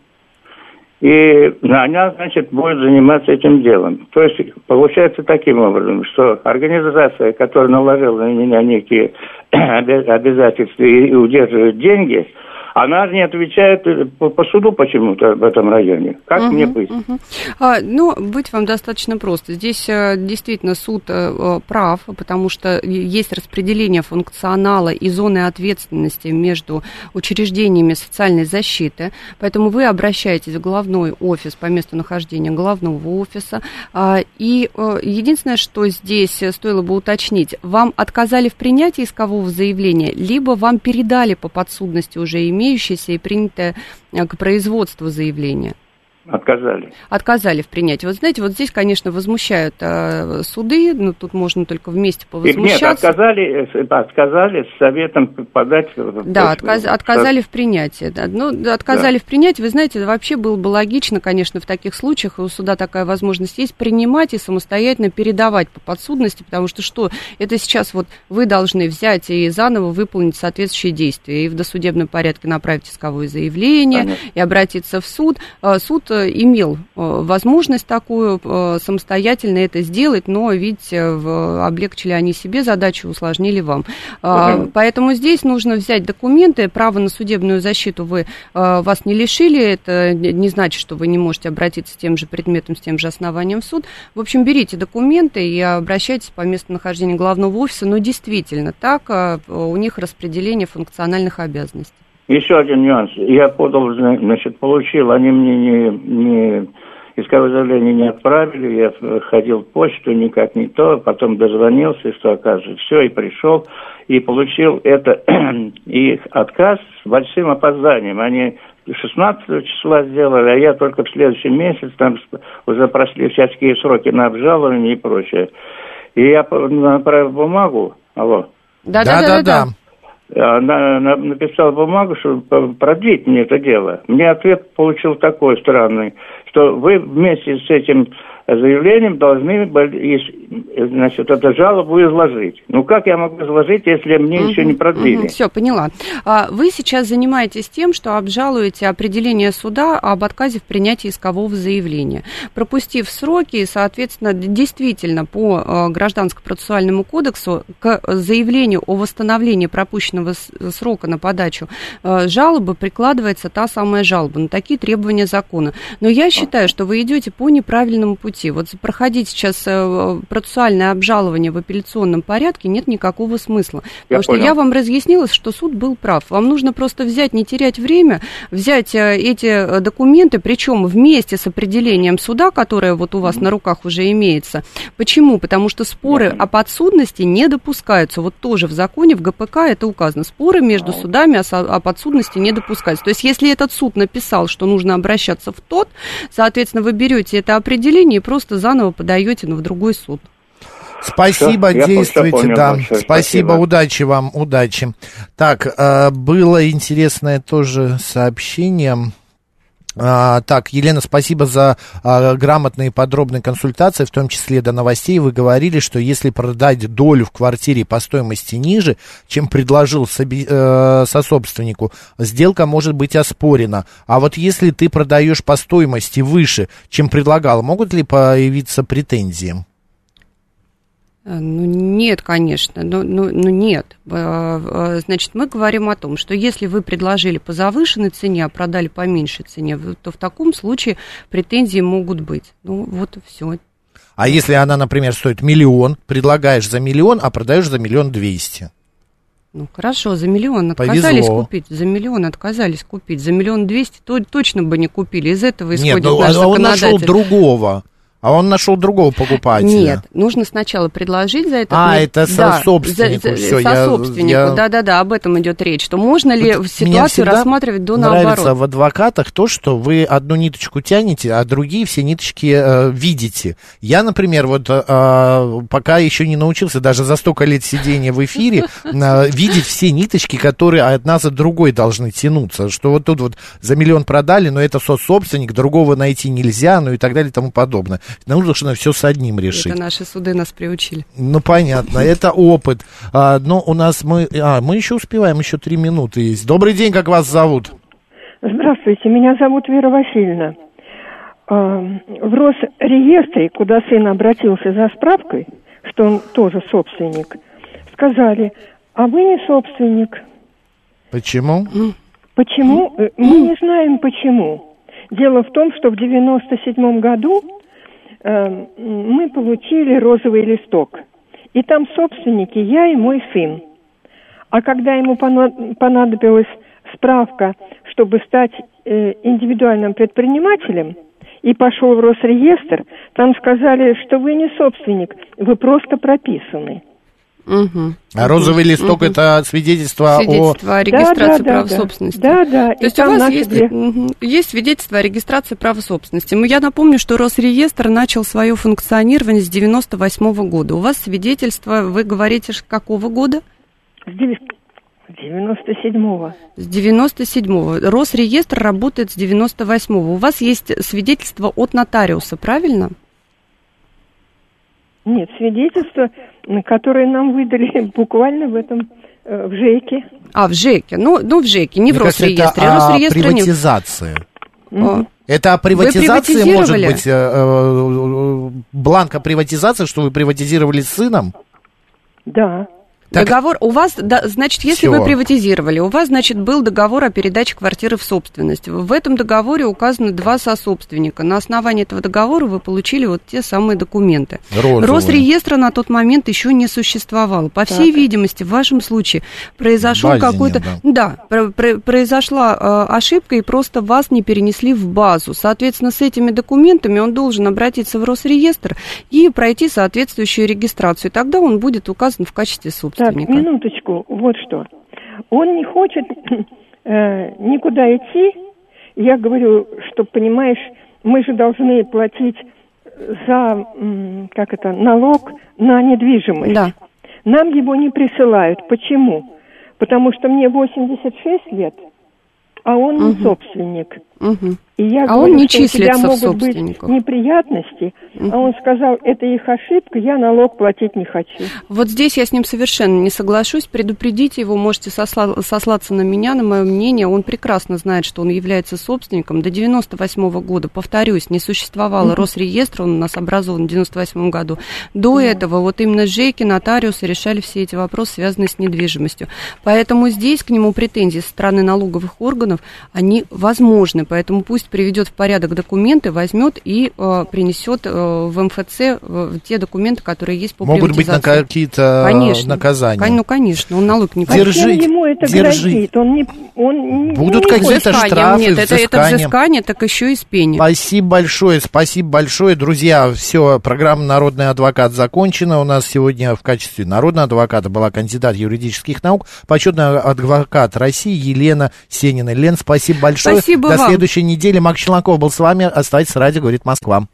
и она, значит, будет заниматься этим делом. То есть получается таким образом, что организация, которая наложила на меня некие [CLEARS THROAT] обязательства и удерживает деньги – она не отвечает э, по, по суду почему-то в этом районе. Как угу, мне быть? Угу. А, ну, быть вам достаточно просто. Здесь а, действительно суд а, прав, потому что есть распределение функционала и зоны ответственности между учреждениями социальной защиты, поэтому вы обращаетесь в главной офис по месту нахождения главного офиса. А, и единственное, что здесь стоило бы уточнить, вам отказали в принятии искового заявления, либо вам передали по подсудности уже имеющие имеющееся и принятое э, к производству заявления? Отказали. Отказали в принятии. Вот знаете, вот здесь, конечно, возмущают э, суды, но тут можно только вместе повозмущаться. Нет, отказали, э, отказали с советом подать... Да, отказ, отказали в принятии. Да. Ну, отказали да. в принятии, вы знаете, вообще было бы логично, конечно, в таких случаях, у суда такая возможность есть, принимать и самостоятельно передавать по подсудности, потому что что? Это сейчас вот вы должны взять и заново выполнить соответствующие действия, и в досудебном порядке направить исковое заявление, Понятно. и обратиться в суд. Э, суд имел э, возможность такую э, самостоятельно это сделать, но, видите, облегчили они себе задачу, усложнили вам. Uh-huh. Поэтому здесь нужно взять документы, право на судебную защиту вы, вас не лишили, это не значит, что вы не можете обратиться с тем же предметом, с тем же основанием в суд. В общем, берите документы и обращайтесь по месту нахождения главного офиса, но действительно так, у них распределение функциональных обязанностей. Еще один нюанс. Я подал, значит, получил, они мне не, не исковое заявление не отправили, я ходил в почту, никак не то, потом дозвонился, что оказывается, все, и пришел, и получил это, [CLEARS THROAT] их отказ с большим опозданием. Они 16 числа сделали, а я только в следующем месяце, там уже прошли всякие сроки на обжалование и прочее. И я направил бумагу, алло. Да-да-да. Она написала бумагу, чтобы продлить мне это дело. Мне ответ получил такой странный, что вы вместе с этим заявлением должны значит, эту жалобу изложить. Ну, как я могу изложить, если мне угу, еще не продлили? Угу, все, поняла. А вы сейчас занимаетесь тем, что обжалуете определение суда об отказе в принятии искового заявления. Пропустив сроки, соответственно, действительно по э, Гражданско-процессуальному кодексу к заявлению о восстановлении пропущенного срока на подачу э, жалобы прикладывается та самая жалоба на такие требования закона. Но я считаю, что вы идете по неправильному пути. Вот проходить сейчас э, процессуальное обжалование в апелляционном порядке нет никакого смысла. Потому я что понял. я вам разъяснила, что суд был прав. Вам нужно просто взять, не терять время, взять э, эти э, документы, причем вместе с определением суда, которое вот у вас mm-hmm. на руках уже имеется. Почему? Потому что споры mm-hmm. о подсудности не допускаются. Вот тоже в законе, в ГПК это указано. Споры между mm-hmm. судами о, о подсудности не допускаются. То есть, если этот суд написал, что нужно обращаться в тот, соответственно, вы берете это определение и просто заново подаете, но в другой суд. Спасибо, все, действуйте, понял, да. Большое, спасибо, спасибо, удачи вам, удачи. Так, э, было интересное тоже сообщение. А, так, Елена, спасибо за а, грамотные и подробные консультации, в том числе до новостей. Вы говорили, что если продать долю в квартире по стоимости ниже, чем предложил э, сособственнику, сделка может быть оспорена. А вот если ты продаешь по стоимости выше, чем предлагал, могут ли появиться претензии? Э, ну, нет, конечно, ну, ну, ну нет. Э, э, значит, мы говорим о том, что если вы предложили по завышенной цене, а продали по меньшей цене, то в таком случае претензии могут быть. Ну, вот и все. А если она, например, стоит миллион, предлагаешь за миллион, а продаешь за миллион двести? Ну хорошо, за миллион отказались Повезло. купить, за миллион отказались купить, за миллион двести то, точно бы не купили. Из этого исходит Нет, ну, наш а он нашел другого. А он нашел другого покупателя. Нет, нужно сначала предложить за это. А, мне... это да, собственнику. За, Все, собственнику, да-да-да, об этом идет речь. Что можно ли вот ситуацию рассматривать до наоборот? нравится в адвокатах то, что вы одну ниточку тянете, а другие все ниточки э, видите. Я, например, вот э, пока еще не научился, даже за столько лет сидения в эфире, [LAUGHS] э, видеть все ниточки, которые одна за другой должны тянуться. Что вот тут вот за миллион продали, но это собственник, другого найти нельзя, ну и так далее и тому подобное. Нужно все с одним решить. Это наши суды нас приучили. Ну, понятно, [LAUGHS] это опыт. А, но у нас мы... А, мы еще успеваем, еще три минуты есть. Добрый день, как вас зовут? Здравствуйте, меня зовут Вера Васильевна. А, в Росреестре, куда сын обратился за справкой, что он тоже собственник, сказали, а вы не собственник. Почему? Почему? Мы не знаем почему. Дело в том, что в 97 году мы получили розовый листок. И там собственники я и мой сын. А когда ему понадобилась справка, чтобы стать э, индивидуальным предпринимателем, и пошел в Росреестр, там сказали, что вы не собственник, вы просто прописаны. Угу. А розовый листок угу. это свидетельство, свидетельство о... о регистрации да, да, права да, собственности. Да, да. То есть у вас есть, есть свидетельство о регистрации права собственности. Я напомню, что Росреестр начал свое функционирование с 98 года. У вас свидетельство, вы говорите, какого года? С 97-го. С 97-го. Росреестр работает с 98-го. У вас есть свидетельство от нотариуса, правильно? Нет, свидетельство, которое нам выдали [LAUGHS] буквально в этом э, в ЖЭКе. А, в ЖЭКе. Ну, ну в ЖЭКе, не Мне в Росреестре. Это о приватизации. Не... Это о приватизации, может быть, э, э, бланка приватизации, что вы приватизировали с сыном? Да. Так... Договор у вас, да, значит, если Всё. вы приватизировали, у вас, значит, был договор о передаче квартиры в собственность. В этом договоре указаны два сособственника. На основании этого договора вы получили вот те самые документы. Розовые. Росреестра на тот момент еще не существовало. По всей так. видимости, в вашем случае произошел какой-то, да, да про, произошла э, ошибка и просто вас не перенесли в базу. Соответственно, с этими документами он должен обратиться в Росреестр и пройти соответствующую регистрацию. И тогда он будет указан в качестве собственника. Так, минуточку, вот что. Он не хочет [CLEARS THROAT] э, никуда идти. Я говорю, что, понимаешь, мы же должны платить за, как это, налог на недвижимость. Да. Нам его не присылают. Почему? Потому что мне 86 лет, а он угу. не собственник. Угу. И я а говорю, он не что числится у тебя могут быть неприятности, угу. а он сказал, это их ошибка, я налог платить не хочу. Вот здесь я с ним совершенно не соглашусь. Предупредите его, можете сосла- сослаться на меня, на мое мнение. Он прекрасно знает, что он является собственником. До 98 -го года, повторюсь, не существовало угу. Росреестра, он у нас образован в 98 году. До угу. этого вот именно ЖЭКи, нотариусы решали все эти вопросы, связанные с недвижимостью. Поэтому здесь к нему претензии со стороны налоговых органов, они возможны. Поэтому пусть приведет в порядок документы, возьмет и э, принесет э, в МФЦ э, те документы, которые есть по Могут быть на какие-то конечно, наказания. Кон, ну, конечно, он налог не платит. Держи, ему это держи. грозит? Он не, он Будут не какие-то штрафы, Нет, это, это взыскание, так еще и с пени. Спасибо большое, спасибо большое. Друзья, все, программа «Народный адвокат» закончена. У нас сегодня в качестве народного адвоката была кандидат юридических наук, почетный адвокат России Елена Сенина. Лен, спасибо большое. Спасибо До вам. Следующей недели. Макс Челноков был с вами. Оставайтесь радио, говорит Москва.